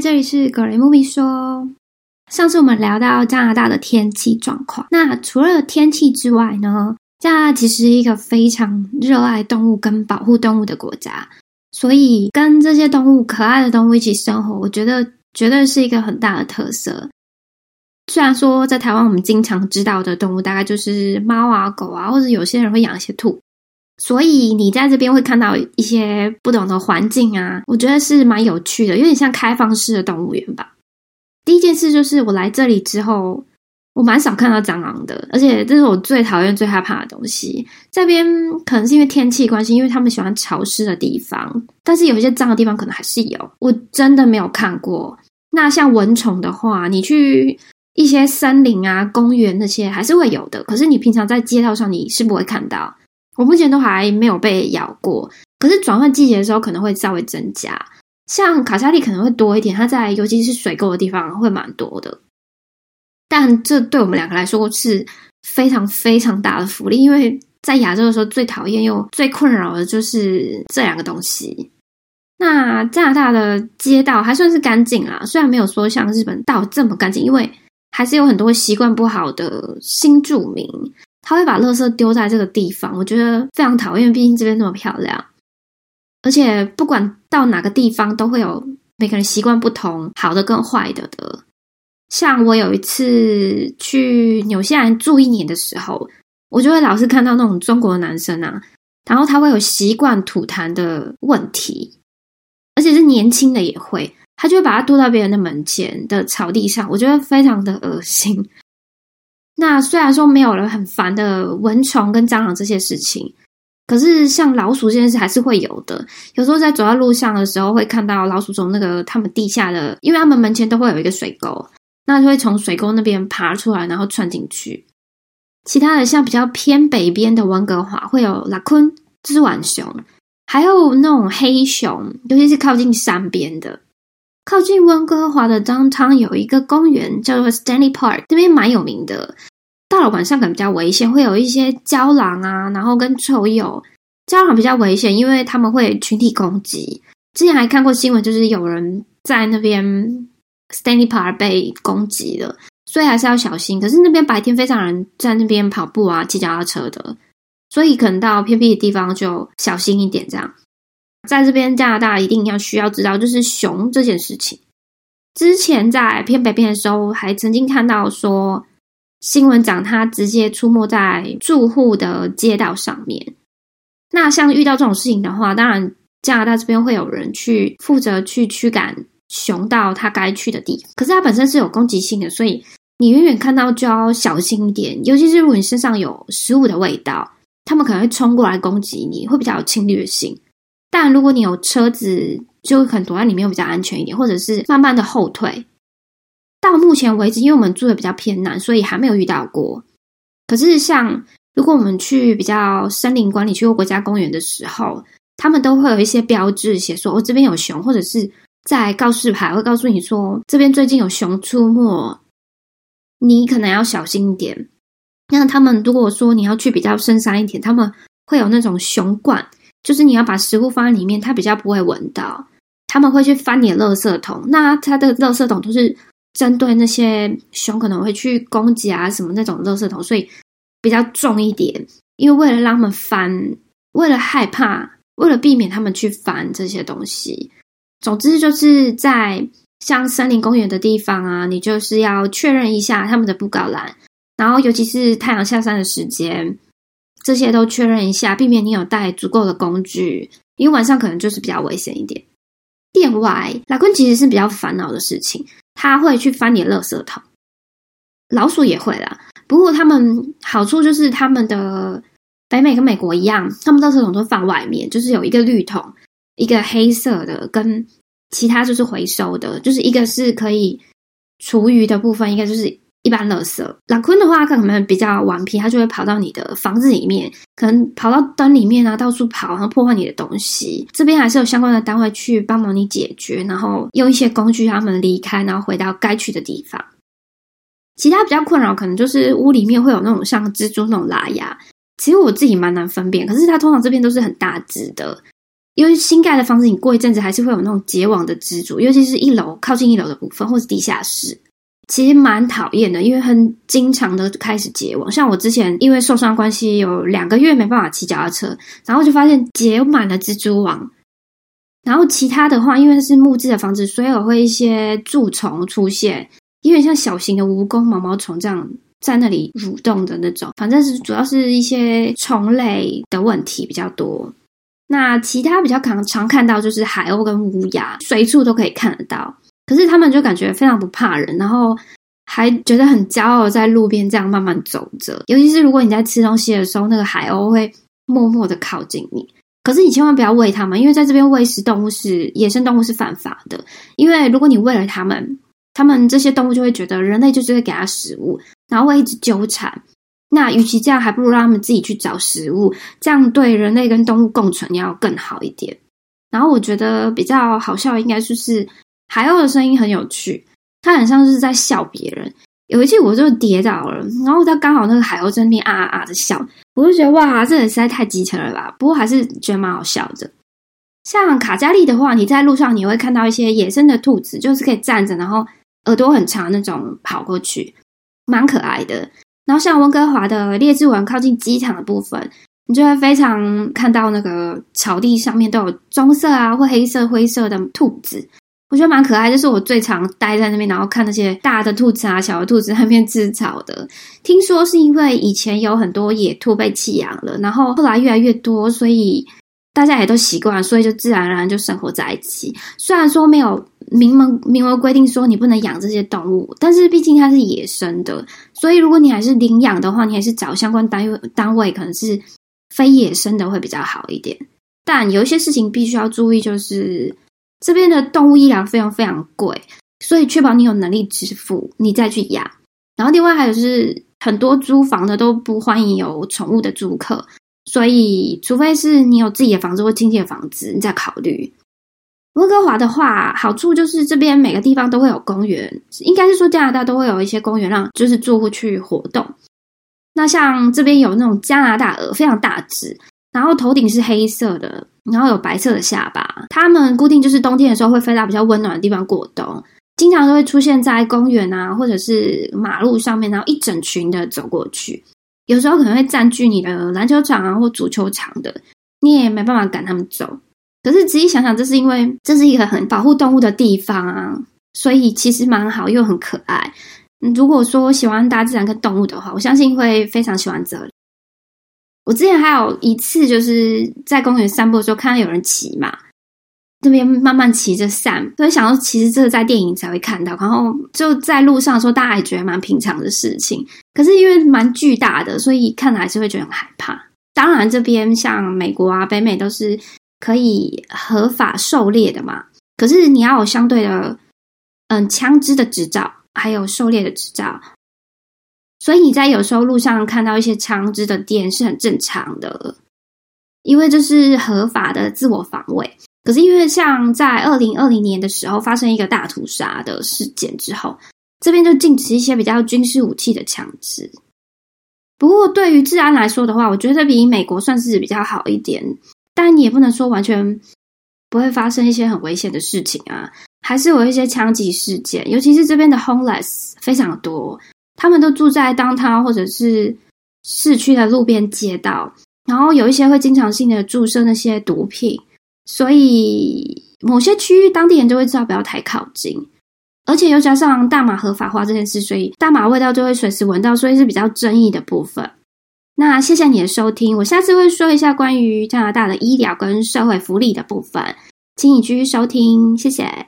这里是格雷木咪说。上次我们聊到加拿大的天气状况，那除了天气之外呢，加拿大其实是一个非常热爱动物跟保护动物的国家，所以跟这些动物、可爱的动物一起生活，我觉得绝对是一个很大的特色。虽然说在台湾我们经常知道的动物大概就是猫啊、狗啊，或者有些人会养一些兔。所以你在这边会看到一些不同的环境啊，我觉得是蛮有趣的，有点像开放式的动物园吧。第一件事就是我来这里之后，我蛮少看到蟑螂的，而且这是我最讨厌、最害怕的东西。这边可能是因为天气关系，因为他们喜欢潮湿的地方，但是有一些脏的地方可能还是有。我真的没有看过。那像蚊虫的话，你去一些森林啊、公园那些还是会有的，可是你平常在街道上你是不会看到。我目前都还没有被咬过，可是转换季节的时候可能会稍微增加。像卡莎利可能会多一点，它在尤其是水沟的地方会蛮多的。但这对我们两个来说是非常非常大的福利，因为在亚洲的时候最讨厌又最困扰的就是这两个东西。那加拿大的街道还算是干净啦，虽然没有说像日本道这么干净，因为还是有很多习惯不好的新住民。他会把垃圾丢在这个地方，我觉得非常讨厌。毕竟这边那么漂亮，而且不管到哪个地方，都会有每个人习惯不同，好的跟坏的的。像我有一次去纽西兰住一年的时候，我就会老是看到那种中国的男生啊，然后他会有习惯吐痰的问题，而且是年轻的也会，他就会把它丢到别人的门前的草地上，我觉得非常的恶心。那虽然说没有了很烦的蚊虫跟蟑螂这些事情，可是像老鼠这件事还是会有的。有时候在走在路上的时候，会看到老鼠从那个他们地下的，因为他们门前都会有一个水沟，那就会从水沟那边爬出来，然后窜进去。其他的像比较偏北边的温哥华，会有拉昆，这是浣熊，还有那种黑熊，尤其是靠近山边的。靠近温哥华的 downtown 有一个公园叫做 Stanley Park，这边蛮有名的。到了晚上可能比较危险，会有一些郊狼啊，然后跟臭鼬。郊狼比较危险，因为他们会群体攻击。之前还看过新闻，就是有人在那边 Stanley Park 被攻击了，所以还是要小心。可是那边白天非常人在那边跑步啊、骑脚踏车的，所以可能到偏僻的地方就小心一点，这样。在这边加拿大一定要需要知道，就是熊这件事情。之前在偏北边的时候，还曾经看到说新闻讲它直接出没在住户的街道上面。那像遇到这种事情的话，当然加拿大这边会有人去负责去驱赶熊到它该去的地方。可是它本身是有攻击性的，所以你远远看到就要小心一点。尤其是如果你身上有食物的味道，他们可能会冲过来攻击你，会比较有侵略性。但如果你有车子，就可能躲在里面比较安全一点，或者是慢慢的后退。到目前为止，因为我们住的比较偏南，所以还没有遇到过。可是像如果我们去比较森林管理区或国家公园的时候，他们都会有一些标志写说：“哦，这边有熊”，或者是在告示牌会告诉你说：“这边最近有熊出没，你可能要小心一点。”那他们如果说你要去比较深山一点，他们会有那种熊罐。就是你要把食物放在里面，它比较不会闻到。他们会去翻你的垃圾桶，那它的垃圾桶都是针对那些熊可能会去攻击啊什么那种垃圾桶，所以比较重一点。因为为了让他们翻，为了害怕，为了避免他们去翻这些东西，总之就是在像森林公园的地方啊，你就是要确认一下他们的布告栏，然后尤其是太阳下山的时间。这些都确认一下，避免你有带足够的工具，因为晚上可能就是比较危险一点。店外，拉昆其实是比较烦恼的事情，它会去翻你的垃圾桶，老鼠也会啦。不过它们好处就是它们的北美跟美国一样，它们垃圾桶都放外面，就是有一个绿桶，一个黑色的，跟其他就是回收的，就是一个是可以厨余的部分，一个就是。一般垃圾，老昆的话可能比较顽皮，他就会跑到你的房子里面，可能跑到灯里面啊，到处跑，然后破坏你的东西。这边还是有相关的单位去帮忙你解决，然后用一些工具让他们离开，然后回到该去的地方。其他比较困扰，可能就是屋里面会有那种像蜘蛛那种拉牙，其实我自己蛮难分辨，可是它通常这边都是很大只的，因为新盖的房子，你过一阵子还是会有那种结网的蜘蛛，尤其是一楼靠近一楼的部分，或是地下室，其实蛮讨厌的，因为很经常的开始结网。像我之前因为受伤关系，有两个月没办法骑脚踏车，然后就发现结满了蜘蛛网。然后其他的话，因为是木质的房子，所以我会一些蛀虫出现，因为像小型的蜈蚣、毛毛虫这样在那里蠕动的那种。反正是主要是一些虫类的问题比较多。那其他比较常常看到就是海鸥跟乌鸦，随处都可以看得到。可是他们就感觉非常不怕人，然后还觉得很骄傲，在路边这样慢慢走着。尤其是如果你在吃东西的时候，那个海鸥会默默的靠近你。可是你千万不要喂它们，因为在这边喂食动物是野生动物是犯法的。因为如果你喂了它们，它们这些动物就会觉得人类就是会给它食物，然后会一直纠缠。那与其这样，还不如让他们自己去找食物，这样对人类跟动物共存要更好一点。然后我觉得比较好笑，应该就是海鸥的声音很有趣，它很像是在笑别人。有一次我就跌倒了，然后它刚好那个海鸥在那边啊啊啊的笑，我就觉得哇，这实在太机车了吧。不过还是觉得蛮好笑的。像卡加利的话，你在路上你会看到一些野生的兔子，就是可以站着，然后耳朵很长那种跑过去，蛮可爱的。然后像温哥华的列治文靠近机场的部分，你就会非常看到那个草地上面都有棕色啊或黑色、灰色的兔子，我觉得蛮可爱。就是我最常待在那边，然后看那些大的兔子啊、小的兔子那边吃草的。听说是因为以前有很多野兔被弃养了，然后后来越来越多，所以大家也都习惯，所以就自然而然就生活在一起。虽然说没有。明文明文规定说你不能养这些动物，但是毕竟它是野生的，所以如果你还是领养的话，你还是找相关单位单位，可能是非野生的会比较好一点。但有一些事情必须要注意，就是这边的动物医疗费用非常贵，所以确保你有能力支付，你再去养。然后另外还有是很多租房的都不欢迎有宠物的租客，所以除非是你有自己的房子或亲戚的房子，你再考虑。温哥华的话，好处就是这边每个地方都会有公园，应该是说加拿大都会有一些公园让就是住户去活动。那像这边有那种加拿大鹅，非常大只，然后头顶是黑色的，然后有白色的下巴。它们固定就是冬天的时候会飞到比较温暖的地方过冬，经常都会出现在公园啊，或者是马路上面，然后一整群的走过去。有时候可能会占据你的篮球场啊或足球场的，你也没办法赶他们走。可是仔细想想，这是因为这是一个很保护动物的地方啊，所以其实蛮好又很可爱。如果说喜欢大自然跟动物的话，我相信会非常喜欢这里。我之前还有一次就是在公园散步的时候，看到有人骑马，这边慢慢骑着散，所以想到其实这是在电影才会看到。然后就在路上的时候，大家也觉得蛮平常的事情。可是因为蛮巨大的，所以看了还是会觉得很害怕。当然，这边像美国啊、北美都是。可以合法狩猎的嘛？可是你要有相对的，嗯，枪支的执照，还有狩猎的执照。所以你在有时候路上看到一些枪支的店是很正常的，因为这是合法的自我防卫。可是因为像在二零二零年的时候发生一个大屠杀的事件之后，这边就禁止一些比较军事武器的枪支。不过对于治安来说的话，我觉得比美国算是比较好一点。但你也不能说完全不会发生一些很危险的事情啊，还是有一些枪击事件，尤其是这边的 homeless 非常多，他们都住在当汤或者是市区的路边街道，然后有一些会经常性的注射那些毒品，所以某些区域当地人就会知道不要太靠近，而且又加上大麻合法化这件事，所以大麻味道就会随时闻到，所以是比较争议的部分。那谢谢你的收听，我下次会说一下关于加拿大的医疗跟社会福利的部分，请你继续收听，谢谢。